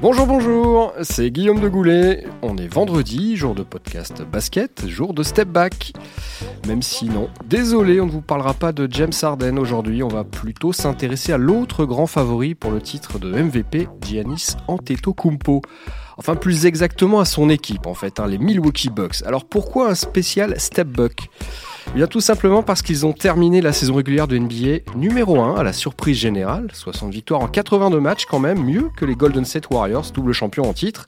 Bonjour, bonjour, c'est Guillaume de Goulet. On est vendredi, jour de podcast basket, jour de step back. Même si non, désolé, on ne vous parlera pas de James Harden aujourd'hui, on va plutôt s'intéresser à l'autre grand favori pour le titre de MVP, Giannis Antetokounmpo. Enfin, plus exactement à son équipe en fait, hein, les Milwaukee Bucks. Alors pourquoi un spécial step back? Eh bien tout simplement parce qu'ils ont terminé la saison régulière de NBA numéro 1 à la surprise générale, 60 victoires en 82 matchs quand même, mieux que les Golden State Warriors, double champion en titre.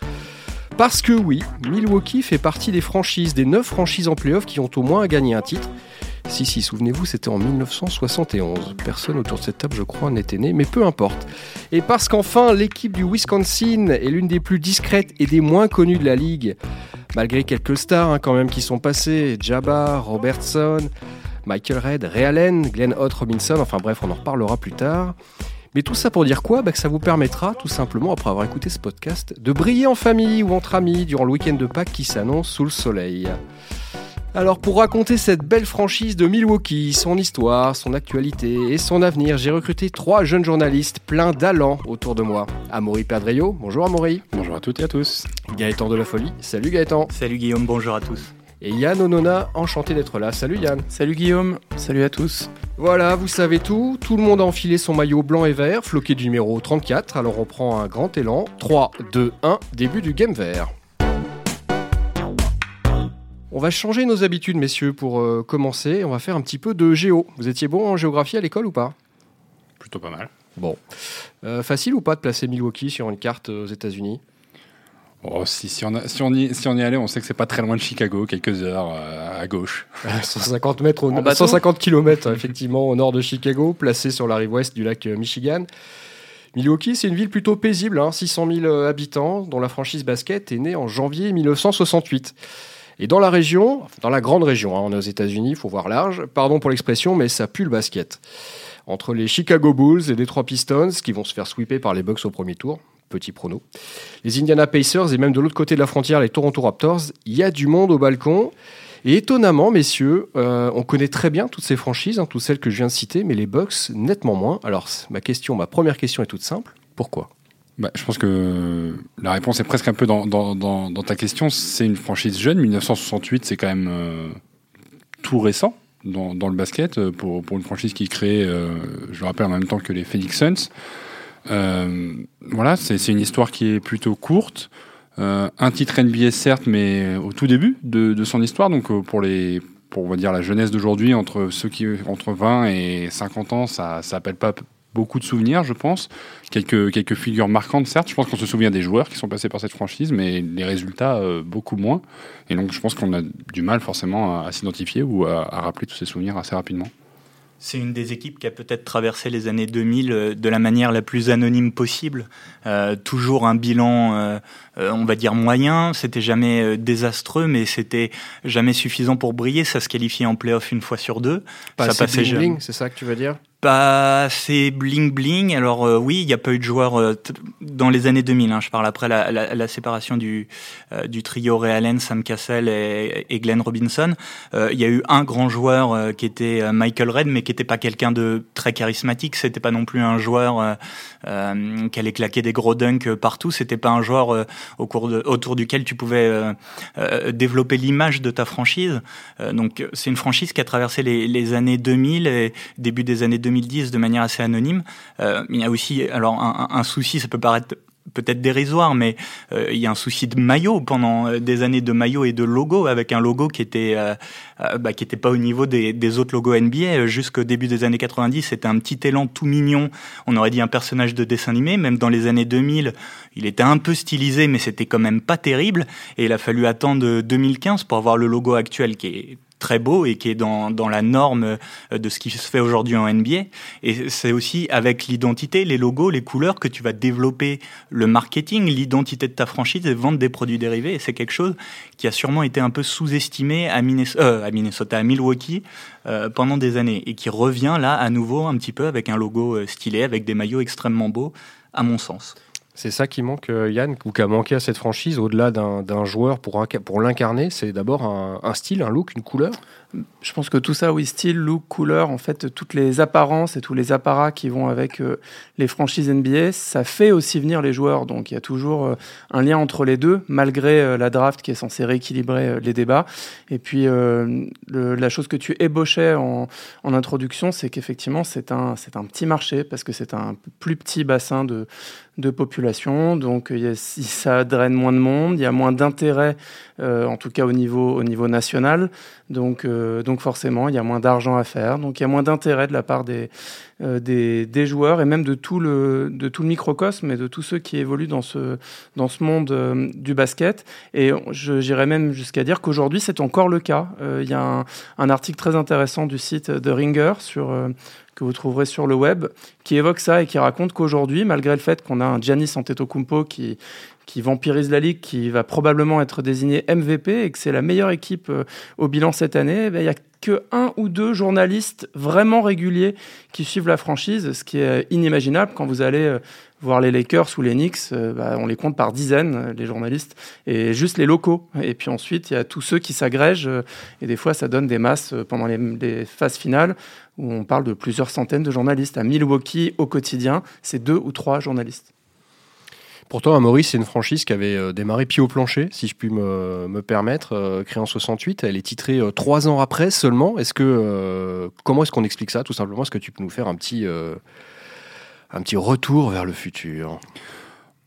Parce que oui, Milwaukee fait partie des franchises, des 9 franchises en playoff qui ont au moins gagné un titre. Si, si, souvenez-vous, c'était en 1971. Personne autour de cette table, je crois, n'était né, mais peu importe. Et parce qu'enfin, l'équipe du Wisconsin est l'une des plus discrètes et des moins connues de la ligue. Malgré quelques stars hein, quand même qui sont passés, Jabba, Robertson, Michael Red, Ray Allen, Glenn Hott, Robinson, enfin bref, on en reparlera plus tard. Mais tout ça pour dire quoi? Bah Que ça vous permettra, tout simplement, après avoir écouté ce podcast, de briller en famille ou entre amis durant le week-end de Pâques qui s'annonce sous le soleil. Alors pour raconter cette belle franchise de Milwaukee, son histoire, son actualité et son avenir, j'ai recruté trois jeunes journalistes pleins d'allant autour de moi. Amaury Perdrio, bonjour Amaury. Bonjour à toutes et à tous. Gaëtan de la Folie, salut Gaëtan. Salut Guillaume, bonjour à tous. Et Yann Onona, enchanté d'être là. Salut Yann. Salut Guillaume, salut à tous. Voilà, vous savez tout. Tout le monde a enfilé son maillot blanc et vert, floqué du numéro 34. Alors on prend un grand élan. 3, 2, 1, début du game vert. On va changer nos habitudes, messieurs, pour euh, commencer. On va faire un petit peu de géo. Vous étiez bon en géographie à l'école ou pas? Plutôt pas mal. Bon. Euh, facile ou pas de placer Milwaukee sur une carte aux États-Unis? Oh, si, si, on a- si on y, si on y allait, on sait que c'est pas très loin de Chicago, quelques heures euh, à gauche. 150 mètres au En bateau 150 km effectivement au nord de Chicago, placé sur la rive ouest du lac euh, Michigan. Milwaukee, c'est une ville plutôt paisible, hein, 600 000 euh, habitants, dont la franchise basket est née en janvier 1968. Et dans la région, dans la grande région, hein, on est aux États-Unis, il faut voir large, pardon pour l'expression, mais ça pue le basket. Entre les Chicago Bulls et les trois Pistons, qui vont se faire sweeper par les Bucks au premier tour, petit prono, les Indiana Pacers et même de l'autre côté de la frontière, les Toronto Raptors, il y a du monde au balcon. Et étonnamment, messieurs, euh, on connaît très bien toutes ces franchises, hein, toutes celles que je viens de citer, mais les Bucks nettement moins. Alors, ma question, ma première question est toute simple. Pourquoi? Bah, je pense que la réponse est presque un peu dans, ta question. C'est une franchise jeune. 1968, c'est quand même euh, tout récent dans, le basket euh, pour, une franchise qui est créée, euh, je le rappelle, en même temps que les Phoenix Suns. Voilà, c'est une histoire qui est plutôt courte. Un titre NBA certes, mais au tout début de, son histoire. Donc pour les, pour on va dire la jeunesse d'aujourd'hui, entre ceux qui entre 20 et 50 ans, ça, ça appelle pas beaucoup de souvenirs, je pense. Quelques quelques figures marquantes, certes. Je pense qu'on se souvient des joueurs qui sont passés par cette franchise, mais les résultats euh, beaucoup moins. Et donc je pense qu'on a du mal forcément à, à s'identifier ou à, à rappeler tous ces souvenirs assez rapidement. C'est une des équipes qui a peut-être traversé les années 2000 euh, de la manière la plus anonyme possible. Euh, toujours un bilan, euh, on va dire moyen. C'était jamais désastreux, mais c'était jamais suffisant pour briller. Ça se qualifiait en playoff une fois sur deux. Pas ça passait bling jamais. bling, c'est ça que tu veux dire? Pas assez bling bling. Alors euh, oui, il n'y a pas eu de joueurs euh, dans les années 2000. Hein, je parle après la, la, la séparation du, euh, du trio Ray Allen, Sam Cassell et, et Glenn Robinson. Euh, Il y a eu un grand joueur euh, qui était euh, Michael Red, mais qui n'était pas quelqu'un de très charismatique. C'était pas non plus un joueur qui allait claquer des gros dunks partout. C'était pas un joueur au cours de, autour duquel tu pouvais développer l'image de ta franchise. Donc c'est une franchise qui a traversé les, les années 2000 et début des années 2010 de manière assez anonyme. Euh, il y a aussi alors un, souci, ça peut paraître peut-être dérisoire, mais euh, il y a un souci de maillot pendant euh, des années de maillot et de logo, avec un logo qui était bah, qui était pas au niveau des, autres logos NBA. Jusqu'au début des années 90, c'était un petit élan tout mignon. On aurait dit un personnage de dessin animé. Même dans les années 2000, il était un peu stylisé, mais c'était quand même pas terrible. Et il a fallu attendre 2015 pour avoir le logo actuel qui est très beau et qui est dans, dans la norme euh, de ce qui se fait aujourd'hui en NBA. Et c'est aussi avec l'identité, les logos, les couleurs que tu vas développer le marketing, l'identité de ta franchise et vendre des produits dérivés. Et c'est quelque chose qui a sûrement été un peu sous-estimé à, euh, à Minnesota, à Milwaukee euh, pendant des années et qui revient là à nouveau un petit peu avec un logo euh, stylé, avec des maillots extrêmement beaux, à mon sens. C'est ça qui manque, euh, Yann, ou qui a manqué à cette franchise, au-delà d'un joueur pour, pour l'incarner, c'est d'abord un, style, un look, une couleur Je pense que tout ça, oui, style, look, couleur, en fait, toutes les apparences et tous les apparats qui vont avec euh, les franchises NBA, ça fait aussi venir les joueurs. Donc il y a toujours euh, un lien entre les deux, malgré la draft qui est censée rééquilibrer les débats. Et puis, la chose que tu ébauchais en, introduction, c'est qu'effectivement, c'est un, un petit marché, parce que c'est un plus petit bassin de de population, donc ça draine moins de monde, il y a moins d'intérêt, euh, en tout cas au niveau, au niveau national, donc, euh, donc forcément il y a moins d'argent à faire, donc il y a moins d'intérêt de la part des, euh, des, des, joueurs et même de tout le, de tout le microcosme et de tous ceux qui évoluent dans ce, dans ce monde du basket. Et j'irais même jusqu'à dire qu'aujourd'hui c'est encore le cas. Il y a un, un, article très intéressant du site de Ringer sur que vous trouverez sur le web, qui évoque ça et qui raconte qu'aujourd'hui, malgré le fait qu'on a un Giannis Antetokounmpo qui, qui vampirise la ligue, qui va probablement être désigné MVP et que c'est la meilleure équipe euh, au bilan cette année, eh ben, il n'y a que un ou deux journalistes vraiment réguliers qui suivent la franchise, ce qui est inimaginable quand vous allez euh, voir les Lakers ou les Knicks, euh, bah, on les compte par dizaines, les journalistes, et juste les locaux. Et puis ensuite, il y a tous ceux qui s'agrègent, et des fois, ça donne des masses pendant les, les phases finales on parle de plusieurs centaines de journalistes. À Milwaukee, au quotidien, c'est deux ou trois journalistes. Pourtant, à Maurice, c'est une franchise qui avait euh, démarré pied au plancher, si je puis me, permettre, euh, créée en 68. Elle est titrée euh, trois ans après seulement. Est-ce que comment est-ce qu'on explique ça Tout simplement, est-ce que tu peux nous faire un petit retour vers le futur?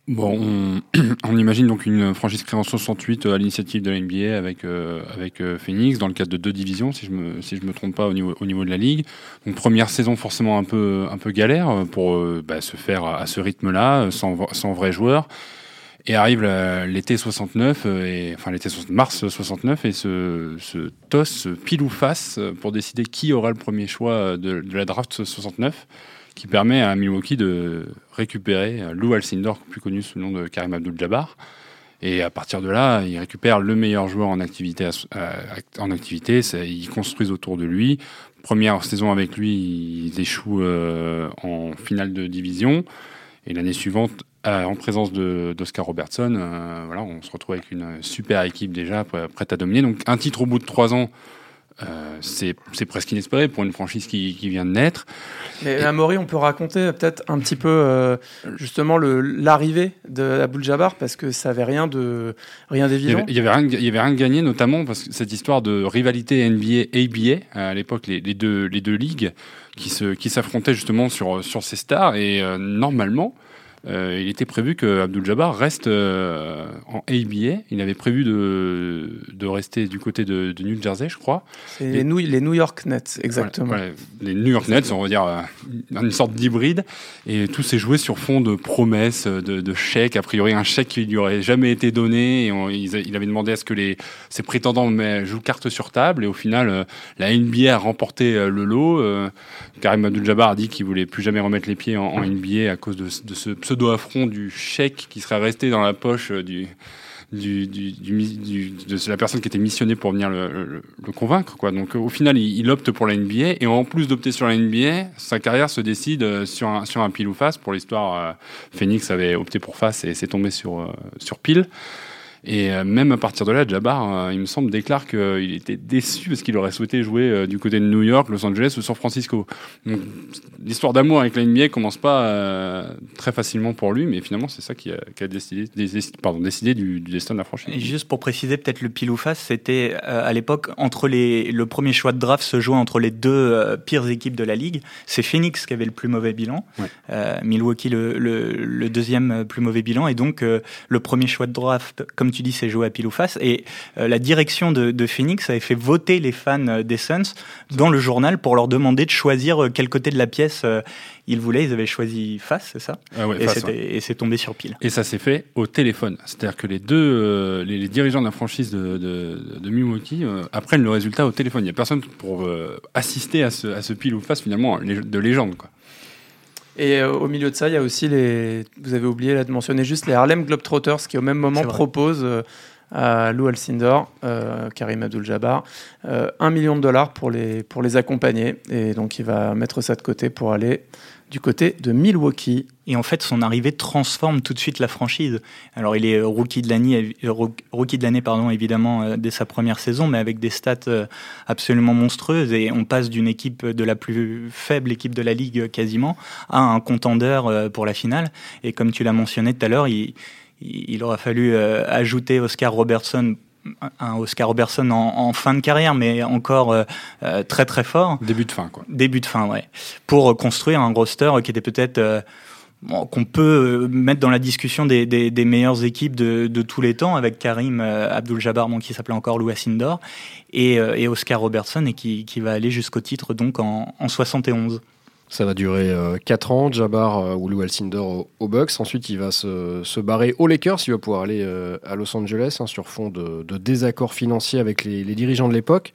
Bon, on, imagine donc une franchise créée en 68 euh, à l'initiative de la NBA avec euh, avec euh, Phoenix dans le cadre de deux divisions, si je me si je me trompe pas au niveau au niveau de la ligue. Donc première saison forcément un peu un peu galère pour bah, se faire à, ce rythme-là, sans sans vrais joueurs. Et arrive l'été 69 et enfin l'été mars 69 et ce ce toss pile ou face pour décider qui aura le premier choix de la draft 69 qui permet à Milwaukee de récupérer Lou Alcindor, plus connu sous le nom de Karim Abdul-Jabbar. Et à partir de là, il récupère le meilleur joueur en activité. En activité ils construisent autour de lui. Première saison avec lui, ils échouent euh, en finale de division. Et l'année suivante, euh, en présence d'Oscar Robertson, euh, voilà, on se retrouve avec une super équipe déjà prête à dominer. Donc un titre au bout de trois ans euh, c'est presque inespéré pour une franchise qui, vient de naître. Mais à Maury, on peut raconter peut-être un petit peu euh, justement l'arrivée d'Abul Jabbar parce que ça avait rien de rien d'évident. Il y avait, rien, il y avait rien de gagné notamment parce que cette histoire de rivalité NBA-ABA à l'époque les, les, deux les deux ligues qui se qui s'affrontaient justement sur sur ces stars et euh, normalement euh, il était prévu que Abdul Jabbar reste euh, en ABA. Il avait prévu de, de rester du côté de, New Jersey, je crois. C'est les, New, les New York Nets, exactement. les New York Nets, on va dire euh, une sorte d'hybride. Et tout s'est joué sur fond de promesses, de, de, chèques. A priori, un chèque qui lui aurait jamais été donné. Et il, avait demandé à ce que les, ses prétendants jouent carte sur table. Et au final, la NBA a remporté le lot. Karim Abdul-Jabbar a dit qu'il voulait plus jamais remettre les pieds en, NBA à cause de, de ce pseudo-affront du chèque qui serait resté dans la poche euh, de la personne qui était missionnée pour venir le, convaincre. Quoi. Donc au final, il, opte pour la NBA et en plus d'opter sur la NBA, sa carrière se décide euh, sur un, sur un pile ou face. Pour l'histoire, euh, Phoenix avait opté pour face et s'est tombé sur, sur pile. Et euh, même à partir de là, Jabbar, euh, il me semble, déclare qu'il était déçu parce qu'il aurait souhaité jouer euh, du côté de New York, Los Angeles ou San Francisco. L'histoire d'amour avec la NBA commence pas très facilement pour lui, mais finalement, c'est ça qui a, qui a décidé, pardon, décidé du, du, destin de la franchise. Et juste pour préciser, peut-être le pile ou face, c'était à l'époque, entre les, le premier choix de draft se jouait entre les deux pires équipes de la ligue. C'est Phoenix qui avait le plus mauvais bilan, Milwaukee le, le, le, deuxième plus mauvais bilan, et donc le premier choix de draft, comme tu dis, c'est joué à pile ou face. Et euh, la direction de, Phoenix avait fait voter les fans euh, des Suns dans le journal pour leur demander de choisir euh, quel côté de la pièce ils voulaient. Ils avaient choisi face, c'est ça? Ah Et c'est tombé sur pile. Et ça s'est fait au téléphone. C'est-à-dire que les deux, les, dirigeants de la franchise de, de, Milwaukee apprennent le résultat au téléphone. Il n'y a personne pour assister à ce, à ce pile ou face finalement de légende. Quoi. Et euh, au milieu de ça, il y a aussi les. Vous avez oublié de mentionner juste les Harlem Globetrotters qui, au même moment, proposent euh, à Lou Alcindor, Karim Abdul-Jabbar, 1 million de dollars pour les, pour les accompagner. Et donc il va mettre ça de côté pour aller du côté de Milwaukee. Et en fait, son arrivée transforme tout de suite la franchise. Alors, il est rookie de l'année, rookie de l'année, pardon, évidemment, euh, dès sa première saison, mais avec des stats euh, absolument monstrueuses. Et on passe d'une équipe de la plus faible équipe de la ligue euh, quasiment à un contendeur pour la finale. Et comme tu l'as mentionné tout à l'heure, il aura fallu ajouter Oscar Robertson un Oscar Robertson en, fin de carrière, mais encore euh, euh, très très fort. Début de fin, quoi. Début de fin, ouais. Pour euh, construire un roster qui était peut-être qu'on peut mettre dans la discussion des, meilleures équipes de, tous les temps, avec Karim Abdul-Jabbar, qui s'appelait encore Louis Sindor, et, Oscar Robertson, et qui, va aller jusqu'au titre donc en, en 71. Ça va durer 4 euh, ans, Jabbar euh, ou Lou Alcindor au, Bucks. Ensuite, il va se, barrer aux Lakers. Il va pouvoir aller euh, à Los Angeles hein, sur fond de, désaccords financiers avec les, dirigeants de l'époque.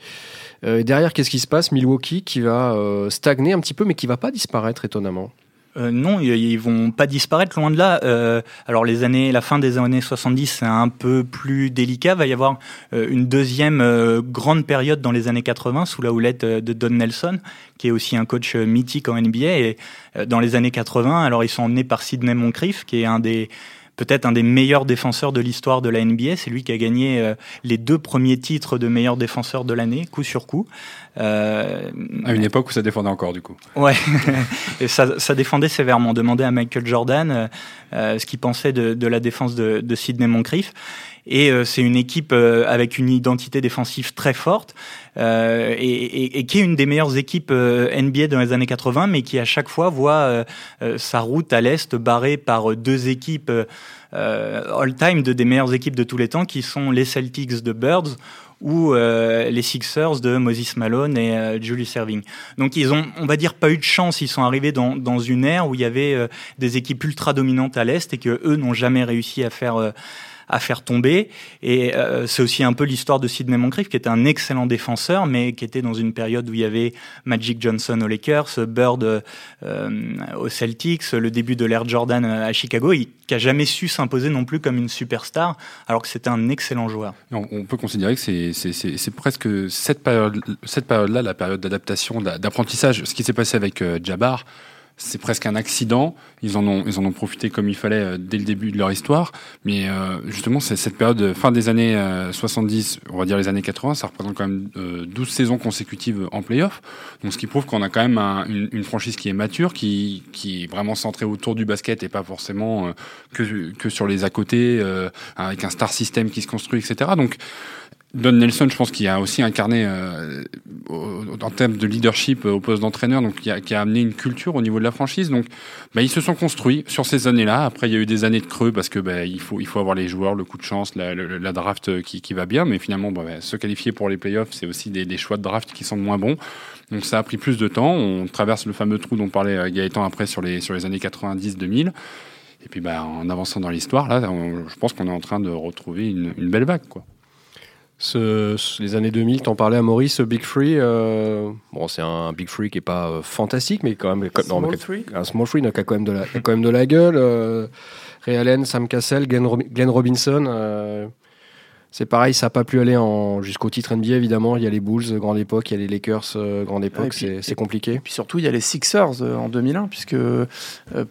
derrière, qu'est-ce qui se passe? Milwaukee qui va stagner un petit peu, mais qui va pas disparaître étonnamment. Euh, non, ils vont pas disparaître loin de là. Euh, alors les années, la fin des années 70, c'est un peu plus délicat. Il va y avoir euh, une deuxième grande période dans les années 80 sous la houlette de Don Nelson, qui est aussi un coach mythique en NBA. Et dans les années 80, alors ils sont emmenés par Sidney Moncrief, qui est un des peut-être un des meilleurs défenseurs de l'histoire de la NBA. C'est lui qui a gagné euh, les deux premiers titres de meilleur défenseur de l'année, coup sur coup. Euh, à une époque où ça défendait encore, du coup. Ouais, et ça, ça, défendait sévèrement. Demandait à Michael Jordan euh, euh ce qu'il pensait de, de, la défense de, de Sidney Moncrief. Et euh, c'est une équipe avec une identité défensive très forte et, et, et, qui est une des meilleures équipes NBA dans les années 80, mais qui à chaque fois voit sa route à l'est barrée par deux équipes all-time de des meilleures équipes de tous les temps, qui sont les Celtics de Birds ou euh, les Sixers de Moses Malone et euh, Julius Erving. Donc ils ont, on va dire, pas eu de chance. Ils sont arrivés dans, dans une ère où il y avait euh, des équipes ultra dominantes à l'est et que eux n'ont jamais réussi à faire à faire tomber. Et euh, c'est aussi un peu l'histoire de Sidney Moncrief, qui était un excellent défenseur, mais qui était dans une période où il y avait Magic Johnson aux Lakers, Bird euh, aux Celtics, le début de l'ère Jordan à Chicago, qui a jamais su s'imposer non plus comme une superstar, alors que c'était un excellent joueur. On peut considérer que c'est presque cette période-là, la période d'adaptation, d'apprentissage. Ce qui s'est passé avec euh, Jabbar, c'est presque un accident. Ils en ont, ils en ont profité comme il fallait euh, dès le début de leur histoire. Mais euh, justement, c'est cette période fin des années 70, euh, on va dire les années 80, ça représente quand même 12 saisons consécutives en playoff. Donc, ce qui prouve qu'on a quand même une, une, franchise qui est mature, qui, qui est vraiment centrée autour du basket et pas forcément que, que sur les à côté, avec un star system qui se construit, etc. Donc, Don Nelson, je pense qu'il a aussi incarné euh, en termes de leadership euh, au poste d'entraîneur, donc qui a, qui a, amené une culture au niveau de la franchise. Donc, bah, ils se sont construits sur ces années-là. Après, il y a eu des années de creux parce que bah, il faut il faut avoir les joueurs, le coup de chance, la, la, draft qui, qui, va bien, mais finalement, bah, se qualifier pour les playoffs, c'est aussi des, des, choix de draft qui sont moins bons. Donc, ça a pris plus de temps. On traverse le fameux trou dont parlait euh, Gaëtan après sur les sur les années 90-2000. Et puis, bah, en avançant dans l'histoire, là, je pense qu'on est en train de retrouver une, une belle vague, quoi. Ce, les années 2000, t'en parlais à Maurice, Big Free. Euh, bon, c'est un Big Free qui est pas euh, fantastique, mais quand même. Small non, free. Un Small Free, donc, qui a quand même de la, quand même de la gueule. Euh, Ray Allen, Sam Cassell, Glenn, Glenn Robinson. Euh, c'est pareil, ça n'a pas pu aller en... jusqu'au titre NBA, évidemment. Il y a les Bulls, grande époque, il y a les Lakers, euh, grande époque, c'est compliqué. Et puis surtout, il y a les Sixers euh, en 2001, puisque euh,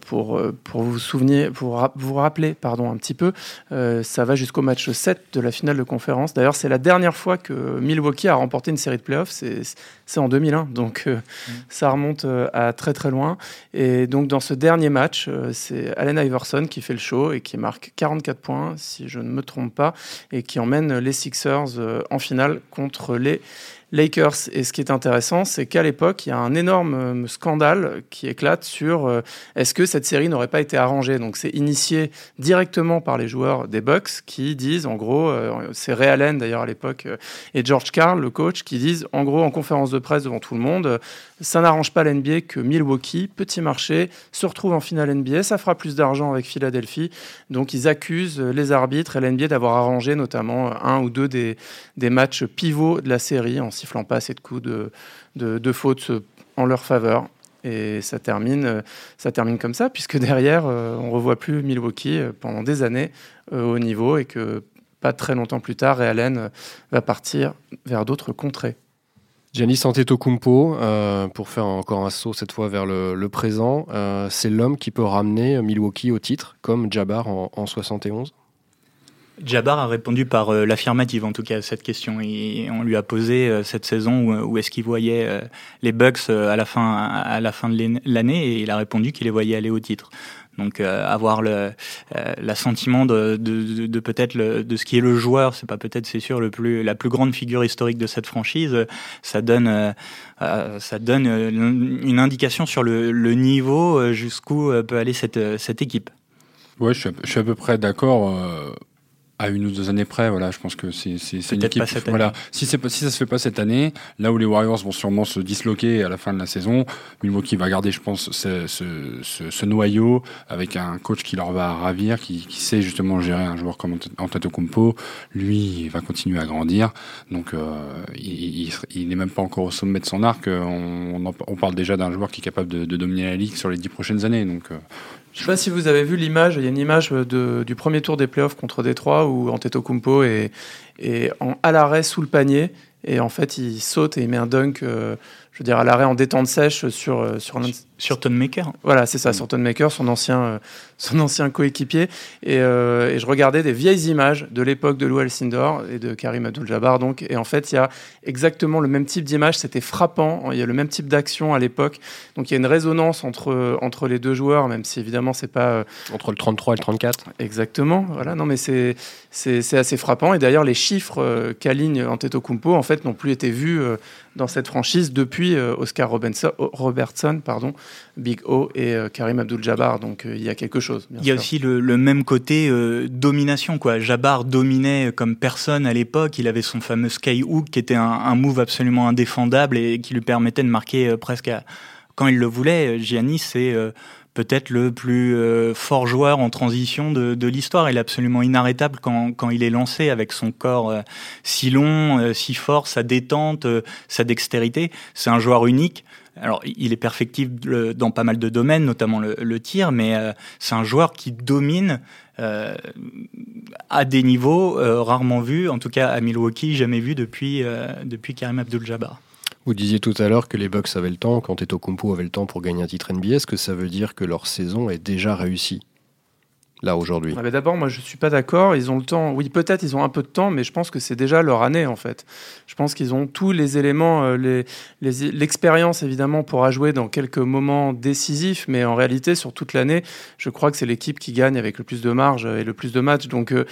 pour, pour vous souvenir, pour vous rappeler pardon, un petit peu, ça va jusqu'au match 7 de la finale de conférence. D'ailleurs, c'est la dernière fois que Milwaukee a remporté une série de playoffs, c'est en 2001, donc mm. ça remonte à très très loin. Et donc, dans ce dernier match, c'est Allen Iverson qui fait le show et qui marque 44 points, si je ne me trompe pas, et qui en emmène les Sixers euh, en finale contre les Lakers. Et ce qui est intéressant, c'est qu'à l'époque, il y a un énorme euh, scandale qui éclate sur euh, est-ce que cette série n'aurait pas été arrangée? Donc c'est initié directement par les joueurs des Bucks qui disent, en gros, c'est Ray Allen d'ailleurs à l'époque et George Carl, le coach, qui disent, en gros, en conférence de presse devant tout le monde, ça n'arrange pas l'NBA que Milwaukee, petit marché, se retrouve en finale NBA. Ça fera plus d'argent avec Philadelphie. Donc ils accusent les arbitres et l'NBA d'avoir arrangé notamment un ou deux des, des matchs pivots de la série en sifflant pas assez de coups de, de, fautes en leur faveur. Et ça termine, ça termine comme ça, puisque derrière, euh, on ne revoit plus Milwaukee euh, pendant des années euh, au niveau et que pas très longtemps plus tard, Ray Allen va partir vers d'autres contrées. Giannis Antetokounmpo, euh, pour faire encore un saut cette fois vers le, présent, c'est l'homme qui peut ramener Milwaukee au titre, comme Jabbar en, en 71 Jabbar a répondu par euh, l'affirmative en tout cas à cette question. Et on lui a posé cette saison où, est-ce qu'il voyait les Bucks à la fin à la fin de l'année et il a répondu qu'il les voyait aller au titre. Donc euh, avoir le euh, l'assentiment de, de, de, peut-être de ce qui est le joueur, c'est pas peut-être c'est sûr le plus la plus grande figure historique de cette franchise, ça donne euh, ça donne une indication sur le, le niveau jusqu'où peut aller cette cette équipe. Ouais, je suis à peu près d'accord à une ou deux années près, voilà, je pense que c'est une équipe. voilà, si c'est si ça se fait pas cette année, là où les Warriors vont sûrement se disloquer à la fin de la saison, Milwaukee va garder, je pense, ce, ce, ce, noyau avec un coach qui leur va ravir, qui, qui, sait justement gérer un joueur comme Antetokounmpo. Lui, il va continuer à grandir, donc euh, il, il, n'est même pas encore au sommet de son arc. On, on, parle déjà d'un joueur qui est capable de, de, dominer la ligue sur les dix prochaines années, donc. Euh, je ne sais pas si vous avez vu l'image, il y a une image de, du premier tour des playoffs contre Détroit où Antetokounmpo est, est en, à l'arrêt sous le panier et en fait il saute et il met un dunk, euh, je veux dire à l'arrêt en détente sèche sur, euh, sur sur Maker. Voilà, c'est ça, sur Maker, son ancien, euh, son ancien coéquipier. Et, euh, et, je regardais des vieilles images de l'époque de Lou Sindor et de Karim Abdul-Jabbar. Donc, et en fait, il y a exactement le même type d'image. C'était frappant. Il y a le même type d'action à l'époque. Donc, il y a une résonance entre, entre les deux joueurs, même si évidemment, c'est pas. Euh, entre le 33 et le 34. Exactement. Voilà, non, mais c'est, c'est, assez frappant. Et d'ailleurs, les chiffres qu'aligne Antetokounmpo, en fait, n'ont plus été vus dans cette franchise depuis Oscar Robertson, pardon, Big O et euh, Karim Abdul-Jabbar. Donc euh, il y a quelque chose. il y a aussi le, même côté euh, domination. Quoi. Jabbar dominait comme personne à l'époque. Il avait son fameux skyhook qui était un, move absolument indéfendable et qui lui permettait de marquer presque quand il le voulait. Giannis, c'est peut-être le plus fort joueur en transition de, l'histoire. Il est absolument inarrêtable quand, il est lancé avec son corps si long, si fort, sa détente, sa dextérité. C'est un joueur unique. Alors, il est perfectible dans pas mal de domaines, notamment le, tir, mais euh, c'est un joueur qui domine euh, à des niveaux euh, rarement vus, en tout cas à Milwaukee, jamais vus depuis, depuis Karim Abdul-Jabbar. Vous disiez tout à l'heure que les Bucks avaient le temps, quand Kumpo avait le temps pour gagner un titre NBA. Est-ce que ça veut dire que leur saison est déjà réussie? Là aujourd'hui ah, D'abord, moi je suis pas d'accord. Ils ont le temps. Oui, peut-être ils ont un peu de temps, mais je pense que c'est déjà leur année en fait. Je pense qu'ils ont tous les éléments, euh, l'expérience évidemment pourra jouer dans quelques moments décisifs, mais en réalité sur toute l'année, je crois que c'est l'équipe qui gagne avec le plus de marge et le plus de matchs. Donc, euh,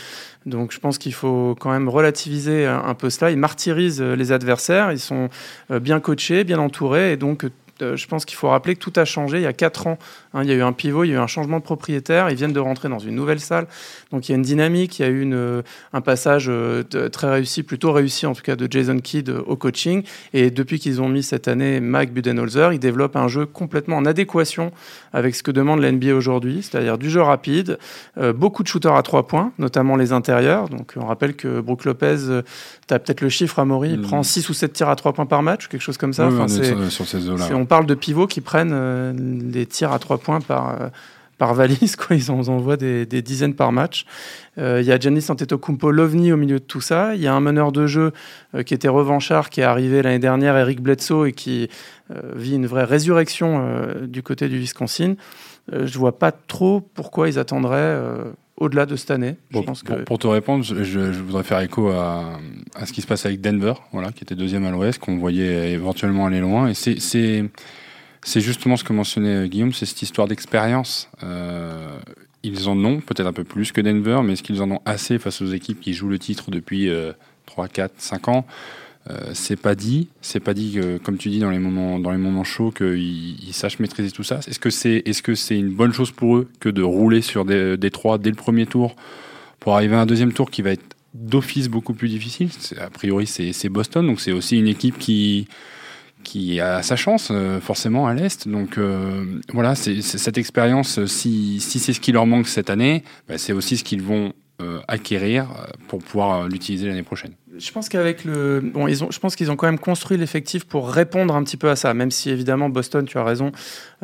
donc je pense qu'il faut quand même relativiser un, un, peu cela. Ils martyrisent euh, les adversaires, ils sont bien coachés, bien entourés, et donc je pense qu'il faut rappeler que tout a changé il y a 4 ans. Hein, il y a eu un pivot, il y a eu un changement de propriétaire. Ils viennent de rentrer dans une nouvelle salle. Donc il y a une dynamique, il y a eu euh, un passage euh, très réussi, plutôt réussi en tout cas, de Jason Kidd au coaching. Et depuis qu'ils ont mis cette année Mike Budenholzer, ils développent un jeu complètement en adéquation avec ce que demande l'NBA aujourd'hui, c'est-à-dire du jeu rapide, euh, beaucoup de shooters à 3 points, notamment les intérieurs. Donc on rappelle que Brook Lopez, tu as peut-être le chiffre à Maury, il mm. prend 6 ou 7 tirs à 3 points par match, quelque chose comme ça. enfin, on, sur ces on parle de pivots qui prennent des tirs à 3 points par, par valise. Quoi. Ils en envoient des, des dizaines par match. Euh, il y a Giannis Antetokounmpo, l'OVNI au milieu de tout ça. Il y a un meneur de jeu euh, qui était revanchard, qui est arrivé l'année dernière, Eric Bledsoe, et qui euh, vit une vraie résurrection du côté du Wisconsin. je vois pas trop pourquoi ils attendraient au-delà de cette année. je pense que... pour, te répondre, je, je, voudrais faire écho à, à, ce qui se passe avec Denver, voilà, qui était deuxième à l'Ouest, qu'on voyait éventuellement aller loin. Et c'est c'est justement ce que mentionnait euh, Guillaume, c'est cette histoire d'expérience. Euh, ils en ont peut-être un peu plus que Denver, mais est-ce qu'ils en ont assez face aux équipes qui jouent le titre depuis 3, 4, 5 ans? Euh, c'est pas dit, c'est pas dit que, comme tu dis dans les moments chauds qu'ils sachent maîtriser tout ça. Est-ce que c'est est-ce que c'est une bonne chose pour eux que de rouler sur des, des trois dès le premier tour pour arriver à un deuxième tour qui va être d'office beaucoup plus difficile? A priori c'est Boston, donc c'est aussi une équipe qui qui a sa chance euh, forcément à l'Est. Donc euh, voilà, cette expérience, si, si c'est ce qui leur manque cette année, bah, c'est aussi ce qu'ils vont euh, acquérir pour pouvoir l'utiliser l'année prochaine je pense qu'avec le, bon, ils ont, je pense qu'ils ont quand même construit l'effectif pour répondre un petit peu à ça. Même si évidemment Boston, tu as raison,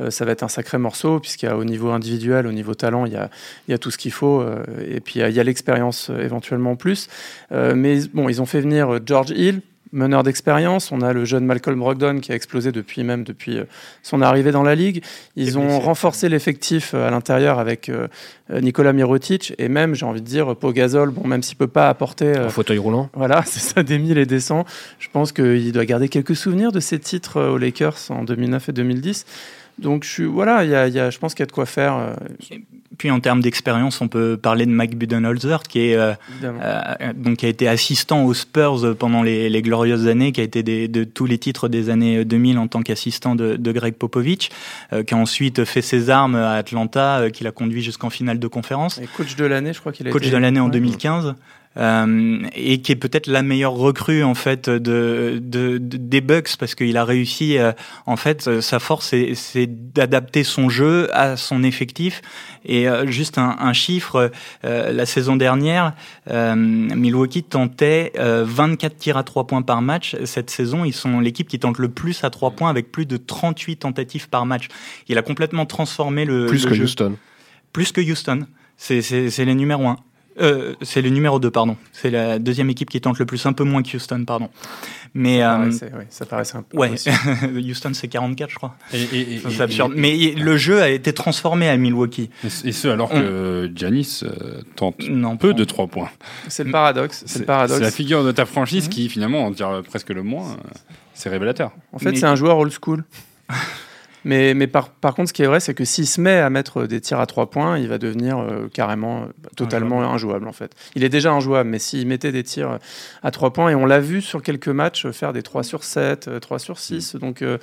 ça va être un sacré morceau puisqu'il au niveau individuel, au niveau talent, il y a, tout ce qu'il faut et puis il y a l'expérience éventuellement en plus. mais bon, ils ont fait venir George Hill meneur d'expérience. On a le jeune Malcolm Brogdon qui a explosé depuis même depuis euh, son arrivée dans la ligue. Ils ont renforcé l'effectif euh, à l'intérieur avec euh, Nicolas Mirotic et même, j'ai envie de dire, Pau Gasol. Bon, même s'il peut pas apporter un fauteuil roulant. Voilà, c'est ça, des mille et des cents. Je pense qu'il doit garder quelques souvenirs de ses titres aux Lakers en 2009 et 2010. Donc, je suis, voilà, y a, y a, je pense qu'il y a de quoi faire. Puis en termes d'expérience, on peut parler de Mike Budenholzer, qui, est, euh, euh, donc, qui a été assistant aux Spurs pendant les, les glorieuses années, qui a été des, de tous les titres des années 2000 en tant qu'assistant de, de, Greg Popovich, euh, qui a ensuite fait ses armes à Atlanta, qui l'a conduit jusqu'en finale de conférence. Et coach de l'année, je crois qu'il a coach été... de l'année en 2015. Euh, et qui est peut-être la meilleure recrue en fait de, de, des Bucks parce qu'il a réussi euh, en fait sa force c'est d'adapter son jeu à son effectif. Et euh, juste un, un chiffre la saison dernière Milwaukee tentait 24 tirs à 3 points par match. Cette saison ils sont l'équipe qui tente le plus à 3 points avec plus de 38 tentatives par match. Il a complètement transformé le plus le que jeu. Houston. Plus que Houston. C'est les numéros 1 euh, c'est le numéro 2, pardon. C'est la deuxième équipe qui tente le plus, un peu moins que Houston, pardon. Mais, ça, euh, ouais, ça paraissait un peu. Ouais, Houston c'est 44, je crois. Et, et, c'est absurde. Mais le jeu a été transformé à Milwaukee. Et, ce, alors que Giannis euh, tente non, peu de 3 points. C'est le paradoxe. C'est la figure de ta franchise mmh. qui, finalement, en tire presque le moins. C'est révélateur. En fait, c'est un joueur old school. Mais, mais par, par, contre, ce qui est vrai, c'est que s'il se met à mettre des tirs à trois points, il va devenir euh, carrément, totalement injouable. injouable. en fait. Il est déjà injouable, mais s'il mettait des tirs à trois points, et on l'a vu sur quelques matchs faire des 3 sur 7, 3 sur 6, donc euh,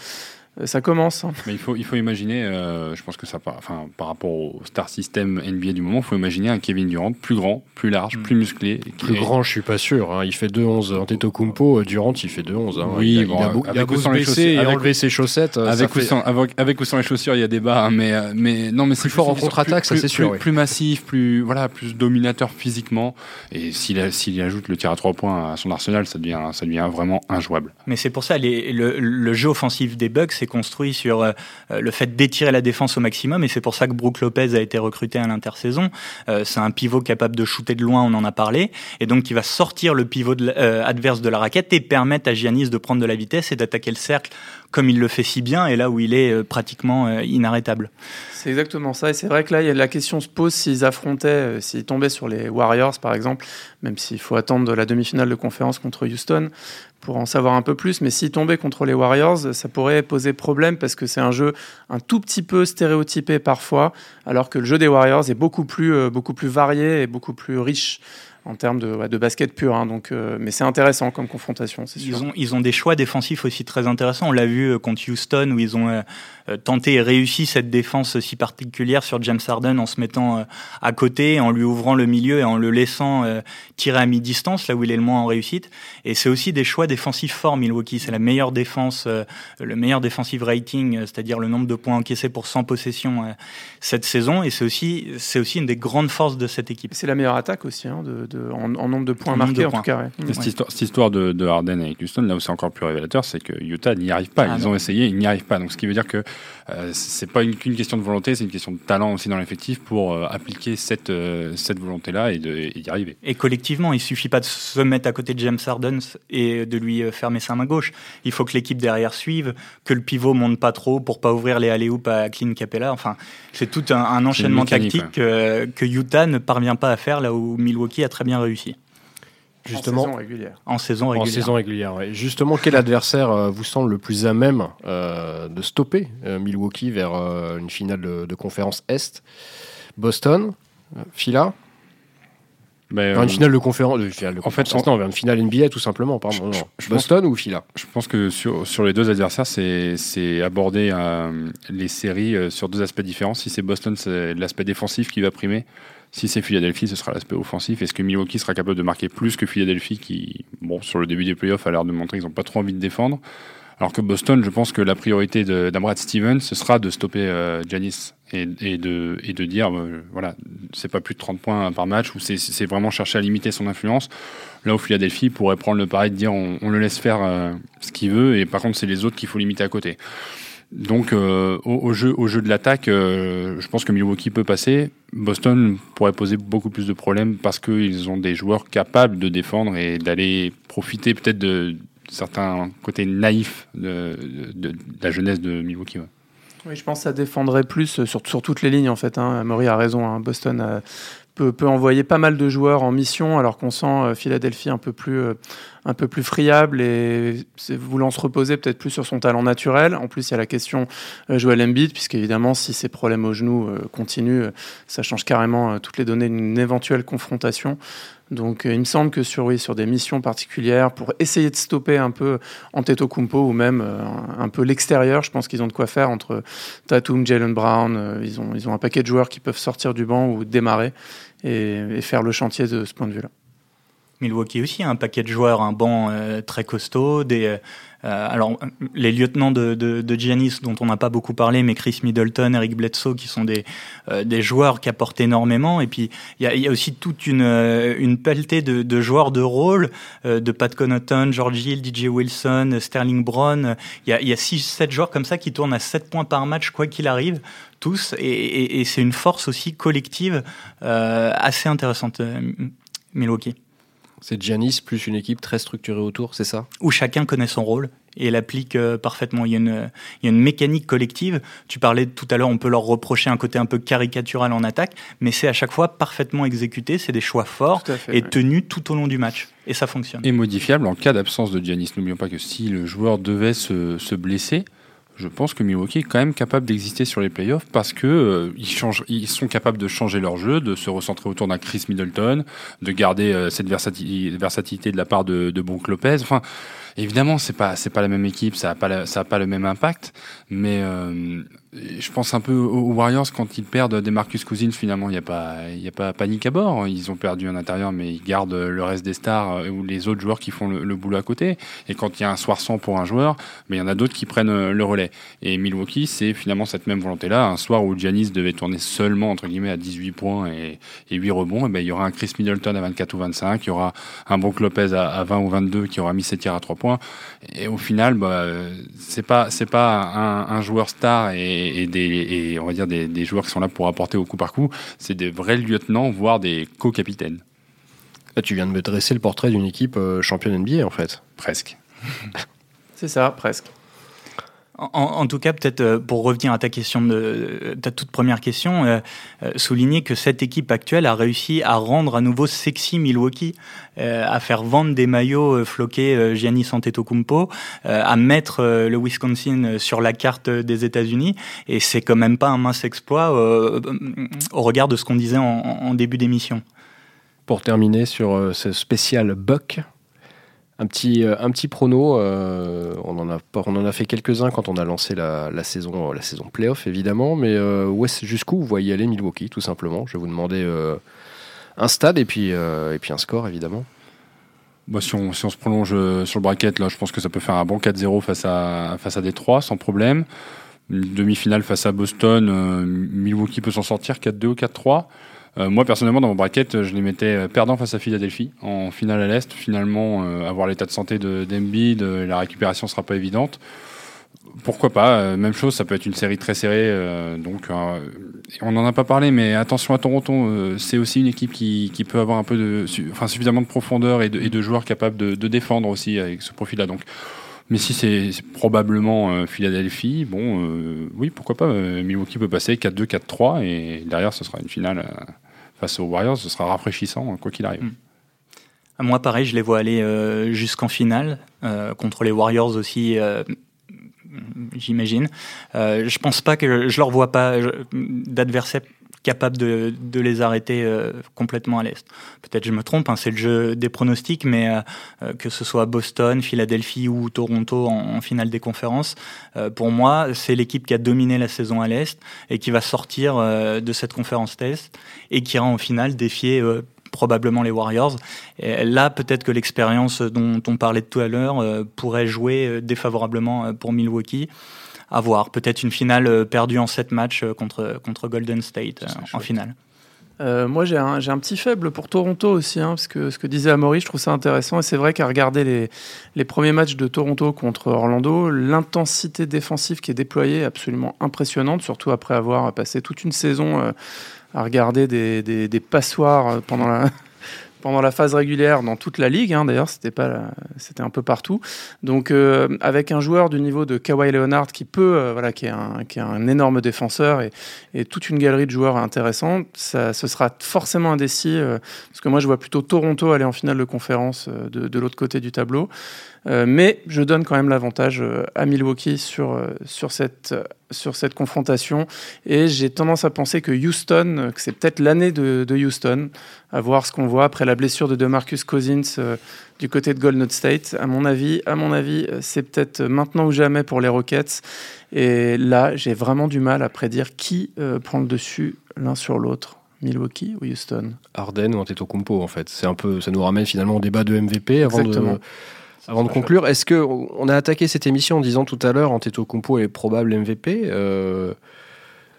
ça commence. Hein. Mais il faut, il faut imaginer, euh, je pense que ça, enfin, par rapport au star system NBA du moment, il faut imaginer un Kevin Durant plus grand, plus large, mm. plus musclé. Plus est... grand, je suis pas sûr. Hein. Il fait 2-11. Antetokounmpo, Durant, il fait 2-11. Hein. Oui, il, bon, il a, il a, avec ou sans les chaussures, et enlever ses chaussettes. Avec ou, fait... sans, avec, avec, ou sans les chaussures, il y a débat. Hein, mais, mais non, mais plus fort en contre-attaque, ça c'est sûr. Plus, oui. plus, massif, plus voilà, plus dominateur physiquement. Et s'il ajoute le tir à trois points à son arsenal, ça devient, ça devient vraiment injouable. Mais c'est pour ça, les, le, le, jeu offensif des Bucks est construit sur euh, le fait d'étirer la défense au maximum, et c'est pour ça que Brook Lopez a été recruté à l'intersaison. Euh, c'est un pivot capable de shooter de loin, on en a parlé, et donc qui va sortir le pivot euh, adverse de la raquette et permettre à Giannis de prendre de la vitesse et d'attaquer le cercle comme il le fait si bien, et là où il est euh, pratiquement inarrêtable. C'est exactement ça, et c'est vrai que là, la question se pose s'ils affrontaient, s'ils tombaient sur les Warriors par exemple, même s'il faut attendre la demi-finale de conférence contre Houston pour en savoir un peu plus. Mais s'ils tombaient contre les Warriors, ça pourrait poser problème parce que c'est un jeu un tout petit peu stéréotypé parfois, alors que le jeu des Warriors est beaucoup plus, euh, beaucoup plus varié et beaucoup plus riche en termes de, ouais, de basket pur. Hein, donc, euh, mais c'est intéressant comme confrontation, c'est sûr. Ils ont, ils ont des choix défensifs aussi très intéressants. On l'a vu euh, contre Houston où ils ont euh, tenté et réussi cette défense si particulière sur James Harden en se mettant à côté, en lui ouvrant le milieu et en le laissant tirer à mi-distance, là où il est le moins en réussite. Et c'est aussi des choix défensifs forts, Milwaukee. C'est la meilleure défense, le meilleur defensive rating, c'est-à-dire le nombre de points encaissés pour 100 possessions cette saison. Et c'est aussi, c'est aussi une des grandes forces de cette équipe. C'est la meilleure attaque aussi, hein, de, de, en, en, nombre de points en marqués, en tout cas. Ouais. Cette, histoire, cette, histoire, de, de, Harden avec Houston, là où c'est encore plus révélateur, c'est que Utah n'y arrive pas. Ah, ils non. ont essayé, ils n'y arrivent pas. Donc, ce qui veut dire que euh, c'est pas qu'une question de volonté, c'est une question de talent aussi dans l'effectif pour euh, appliquer cette, euh, cette volonté-là et d'y arriver. Et collectivement, il suffit pas de se mettre à côté de James Harden et de lui fermer sa main gauche. Il faut que l'équipe derrière suive, que le pivot monte pas trop pour pas ouvrir les alley à Clint Capella. Enfin, c'est tout un, un enchaînement tactique que, que Utah ne parvient pas à faire là où Milwaukee a très bien réussi. Justement, en saison régulière. En saison régulière. En saison régulière ouais. Justement, quel adversaire euh, vous semble le plus à même euh, de stopper euh, Milwaukee vers euh, une finale de, de, conférence Est? Boston? Phila ben, vers une finale de conférence, de, finale de en conférence, fait, non, vers une finale NBA tout simplement, pardon. Je, je Boston pense, ou Phila Je pense que sur, sur les deux adversaires, c'est aborder euh, les séries euh, sur deux aspects différents. Si c'est Boston, c'est l'aspect défensif qui va primer. Si c'est Philadelphie, ce sera l'aspect offensif. Est-ce que Milwaukee sera capable de marquer plus que Philadelphie qui, bon, sur le début des playoffs, a l'air de montrer qu'ils n'ont pas trop envie de défendre Alors que Boston, je pense que la priorité d'Ambrad Stevens, ce sera de stopper Janis et, de, dire, voilà, c'est pas plus de 30 points par match, ou c'est vraiment chercher à limiter son influence. Là où Philadelphie pourrait prendre le pari de dire on, on le laisse faire ce qu'il veut, et par contre c'est les autres qu'il faut limiter à côté. Donc euh, au, jeu, au jeu de l'attaque, euh, je pense que Milwaukee peut passer. Boston pourrait poser beaucoup plus de problèmes parce qu'ils ont des joueurs capables de défendre et d'aller profiter peut-être de certains côtés naïfs de, la jeunesse de Milwaukee. Oui, je pense que ça défendrait plus sur, sur toutes les lignes en fait. Hein. A raison. Hein. Boston a, peut, envoyer pas mal de joueurs en mission, alors qu'on sent euh, Philadelphie un peu plus, euh, un peu plus friable et voulant se reposer peut-être plus sur son talent naturel. En plus, il y a la question euh, Joel Embiid, puisque évidemment, si ses problèmes au genou continuent, ça change carrément toutes les données d'une éventuelle confrontation. Donc il me semble que sur, oui, des missions particulières, pour essayer de stopper un peu Antetokounmpo ou même un peu l'extérieur, je pense qu'ils ont de quoi faire entre Tatum, Jalen Brown. ils, ont, ils ont un paquet de joueurs qui peuvent sortir du banc ou démarrer et, faire le chantier de ce point de vue-là. Milwaukee aussi un paquet de joueurs, un banc euh, très costaud, des, euh, alors les lieutenants de, de, Giannis dont on n'a pas beaucoup parlé, mais Chris Middleton, Eric Bledsoe, qui sont des, euh, des joueurs qui apportent énormément. Et puis il y a, y a, aussi toute une, une pelletée de, de joueurs de rôle, de Pat Connaughton, George Hill, DJ Wilson, Sterling Brown. Il y a, y a 6-7 joueurs comme ça qui tournent à 7 points par match quoi qu'il arrive tous, et, c'est une force aussi collective euh, assez intéressante, euh, Milwaukee. C'est Giannis plus une équipe très structurée autour, c'est ça? Où chacun connaît son rôle et l'applique euh, parfaitement. Il y, a une, il y, a une, mécanique collective. Tu parlais tout à l'heure, on peut leur reprocher un côté un peu caricatural en attaque, mais c'est à chaque fois parfaitement exécuté. C'est des choix forts et tenus tout au long du match. Et ça fonctionne. Et modifiable en cas d'absence de Giannis. N'oublions pas que si le joueur devait se, se blesser, je pense que Milwaukee est quand même capable d'exister sur les playoffs parce que euh, ils, changent, ils sont capables de changer leur jeu, de se recentrer autour d'un Chris Middleton, de garder euh, cette versatilité de la part de, de Brook Lopez. Enfin, évidemment, c'est pas pas la même équipe, ça a pas le même impact, mais euh, je pense un peu aux Warriors quand ils perdent des Marcus Cousins finalement il n'y a pas il y a pas panique à bord. Ils ont perdu en intérieur mais ils gardent le reste des stars euh, ou les autres joueurs qui font le, boulot à côté. Et quand il y a un soir sans pour un joueur il y en a d'autres qui prennent euh, le relais. Et Milwaukee c'est finalement cette même volonté là un soir où Giannis devait tourner seulement entre guillemets à 18 points et, et 8 rebonds et ben il y aura un Chris Middleton à 24 ou 25 il y aura un Brook Lopez à, 20 ou 22 qui aura mis ses tirs à 3 points et au final bah, c'est pas c'est pas un, un joueur star et, et des on va dire des, joueurs qui sont là pour apporter au coup par coup, c'est des vrais lieutenants, voire des co-capitaines. tu viens de me dresser le portrait d'une équipe euh, championne NBA en fait. Presque. c'est ça, presque. En, tout cas, peut-être euh, pour revenir à ta question, ta toute première question, euh, euh, souligner que cette équipe actuelle a réussi à rendre à nouveau sexy Milwaukee, à faire vendre des maillots floqués Giannis Antetokounmpo, à mettre le Wisconsin sur la carte des États-Unis, et c'est quand même pas un mince exploit au regard de ce qu'on disait en, en début d'émission. Pour terminer sur ce spécial Buck, un petit, euh, un petit prono, euh, on, en a, fait quelques-uns quand on a lancé la, saison, la saison playoff évidemment, mais euh, jusqu'où vous voyez aller Milwaukee tout simplement? Je vais vous demander un stade et puis, et puis un score évidemment. Bah, si, on, si on se prolonge sur le bracket, là, je pense que ça peut faire un bon 4-0 face à, face à Détroit sans problème. Une demi-finale face à Boston, Milwaukee peut s'en sortir 4-2 ou 4-3. Euh, moi, personnellement, dans mon bracket, je les mettais euh, perdants face à Philadelphie en finale à l'Est. Finalement, euh, avoir l'état de santé de d'Embiid, la récupération sera pas évidente. Pourquoi pas Même chose, ça peut être une série très serrée. donc, on n'en a pas parlé, mais attention à Toronto. c'est aussi une équipe qui, qui, peut avoir un peu de, enfin, suffisamment de profondeur et de, et de joueurs capables de, de, défendre aussi avec ce profil-là. Donc, mais si c'est probablement Philadelphie, bon, oui, pourquoi pas. Milwaukee peut passer 4-2, 4-3 et derrière, ce sera une finale face aux Warriors, ce sera rafraîchissant, quoi qu'il arrive. Hmm. Moi, pareil, je les vois aller euh, jusqu'en finale, euh, contre les Warriors aussi, euh, j'imagine. je pense pas que je leur vois pas d'adversaire capable de, de, les arrêter complètement à l'est. Peut-être je me trompe, hein, c'est le jeu des pronostics, mais que ce soit Boston, Philadelphie ou Toronto en, finale des conférences, pour moi, c'est l'équipe qui a dominé la saison à l'est et qui va sortir de cette conférence test et qui ira en finale défier probablement les Warriors. Et là, peut-être que l'expérience dont on parlait tout à l'heure pourrait jouer défavorablement pour Milwaukee à voir. Peut-être une finale perdue en 7 matchs contre, contre Golden State en finale. Euh, moi, j'ai un, un, petit faible pour Toronto aussi, hein, parce que ce que disait Amaury, je trouve ça intéressant. Et c'est vrai qu'à regarder les, les, premiers matchs de Toronto contre Orlando, l'intensité défensive qui est déployée est absolument impressionnante, surtout après avoir passé toute une saison euh, à regarder des, des, des passoires pendant la, pendant la phase régulière dans toute la ligue. Hein, D'ailleurs, c'était pas, c'était un peu partout. Donc, euh, avec un joueur du niveau de Kawhi Leonard qui peut, euh, voilà, qui est un, qui est un énorme défenseur et, et, toute une galerie de joueurs intéressants, ça, ce sera forcément indécis. Euh, parce que moi, je vois plutôt Toronto aller en finale de conférence de, de l'autre côté du tableau. Euh, mais je donne quand même l'avantage euh, à Milwaukee sur, euh, sur, cette, sur cette confrontation. Et j'ai tendance à penser que Houston, que c'est peut-être l'année de, de, Houston, à voir ce qu'on voit après la blessure de DeMarcus Cousins du côté de Golden State. À mon avis, à mon avis, c'est peut-être maintenant ou jamais pour les Rockets. Et là, j'ai vraiment du mal à prédire qui prend le dessus l'un sur l'autre. Milwaukee ou Houston? Arden ou Antetokounmpo en fait. C'est un peu, ça nous ramène finalement au débat de MVP avant Exactement. de avant de conclure, est-ce que on a attaqué cette émission en disant tout à l'heure Antetokounmpo est probable MVP euh,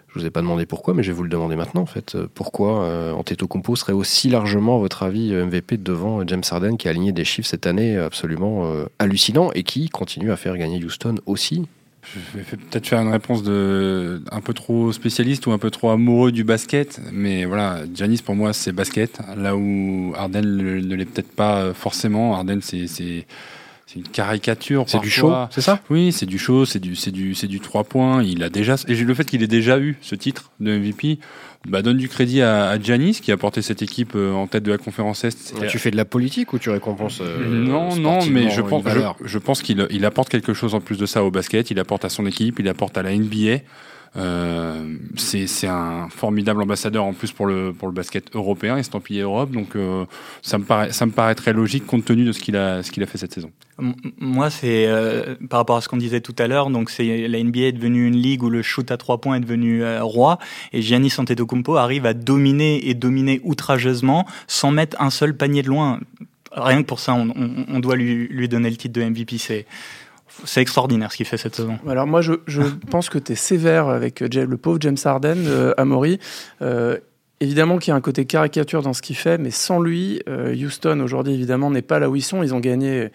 Je vous ai pas demandé pourquoi, mais je vais vous le demander maintenant en fait. Pourquoi euh, Antetokounmpo serait aussi largement, à votre avis, MVP devant James Harden qui a aligné des chiffres cette année absolument euh, hallucinants et qui continue à faire gagner Houston aussi? Je vais peut-être faire une réponse de un peu trop spécialiste ou un peu trop amoureux du basket, mais voilà, Janis pour moi c'est basket, là où Arden ne l'est peut-être pas forcément. Arden c'est c'est une caricature. C'est du show, c'est ça? Oui, c'est du show, c'est du, c'est du, c'est du 3 points. Il a déjà, et le fait qu'il ait déjà eu ce titre de MVP, bah, donne du crédit à, Giannis qui a porté cette équipe euh, en tête de la conférence Est. tu fais de la politique ou tu récompenses euh, Non, non, mais je pense, je, pense qu'il il apporte quelque chose en plus de ça au basket. Il apporte à son équipe, il apporte à la NBA. Euh, c'est un formidable ambassadeur en plus pour le, basket européen, estampillé Europe. Donc euh, ça, me paraît, ça me très logique compte tenu de ce qu'il a, fait cette saison. Moi, c'est euh, par rapport à ce qu'on disait tout à l'heure. Donc, c'est la NBA est devenue une ligue où le shoot à trois points est devenu roi. Et Giannis Antetokounmpo arrive à dominer et dominer outrageusement sans mettre un seul panier de loin. Rien que pour ça, on, doit lui, donner le titre de MVP. C'est extraordinaire ce qu'il fait cette saison. Alors moi, je, pense que tu es sévère avec le pauvre James Harden, euh, Amaury. Euh, Évidemment qu'il y a un côté caricature dans ce qu'il fait, mais sans lui, euh, Houston aujourd'hui évidemment n'est pas là où ils sont. Ils ont gagné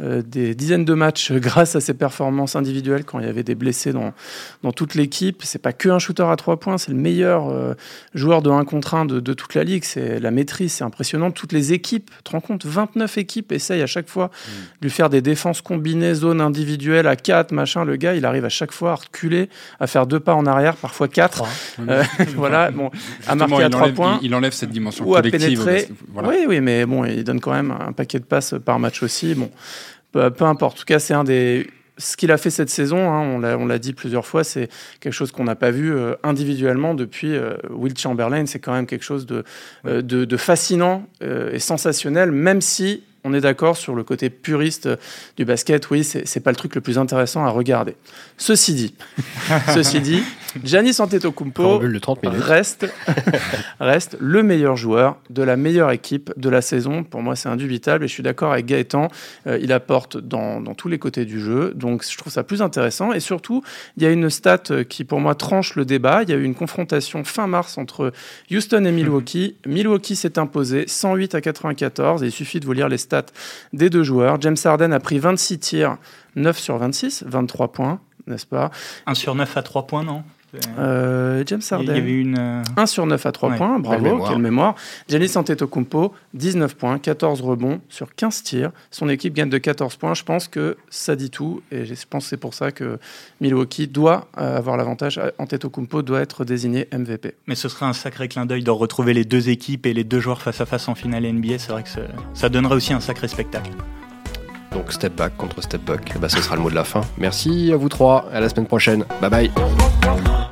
euh, des dizaines de matchs grâce à ses performances individuelles quand il y avait des blessés dans, dans toute l'équipe. C'est pas que un shooter à trois points, c'est le meilleur euh, joueur de 1 contre 1 de, de toute la ligue. C'est la maîtrise, c'est impressionnant. Toutes les équipes, tu te rends compte, 29 équipes essayent à chaque fois mmh. de lui faire des défenses combinées, zones individuelles à 4, machin. Le gars, il arrive à chaque fois à reculer, à faire deux pas en arrière, parfois 4. voilà, bon, à marquer il enlève, points. Il, enlève cette dimension ou collective. À pénétrer. Voilà. Oui, oui, mais bon, il donne quand même un paquet de passes par match aussi. Bon, peu, peu importe. En tout cas, c'est un des ce qu'il a fait cette saison, hein, on l'a dit plusieurs fois, c'est quelque chose qu'on n'a pas vu euh, individuellement depuis euh, Will Chamberlain. C'est quand même quelque chose de, euh, de, de fascinant euh, et sensationnel, même si on est d'accord sur le côté puriste du basket. Oui, c'est pas le truc le plus intéressant à regarder. Ceci dit, ceci dit, Giannis Antetokounmpo reste, reste le meilleur joueur de la meilleure équipe de la saison. Pour moi, c'est indubitable et je suis d'accord avec Gaëtan. Euh, il apporte dans, dans, tous les côtés du jeu, donc je trouve ça plus intéressant. Et surtout, il y a une stat qui, pour moi, tranche le débat. Il y a eu une confrontation fin mars entre Houston et Milwaukee. Milwaukee s'est imposé 108 à 94. Et il suffit de vous lire les stats des deux joueurs. James Harden a pris 26 tirs, 9 sur 26, 23 points, n'est-ce pas? 1 sur 9 à 3 points, non? Euh, James Harden. Il y avait une... 1 euh, sur 9 à 3 ouais. points, bravo, mémoire. quelle mémoire. Giannis Antetokounmpo, 19 points, 14 rebonds sur 15 tirs. Son équipe gagne de 14 points. Je pense que ça dit tout et je pense que c'est pour ça que Milwaukee doit euh, avoir l'avantage. Antetokounmpo doit être désigné MVP. Mais ce serait un sacré clin d'œil de retrouver les deux équipes et les deux joueurs face à face en finale NBA. C'est vrai que ça donnerait aussi un sacré spectacle. Donc step back contre step back, bah, ce sera le mot de la fin. Merci à vous trois, à la semaine prochaine. Bye bye.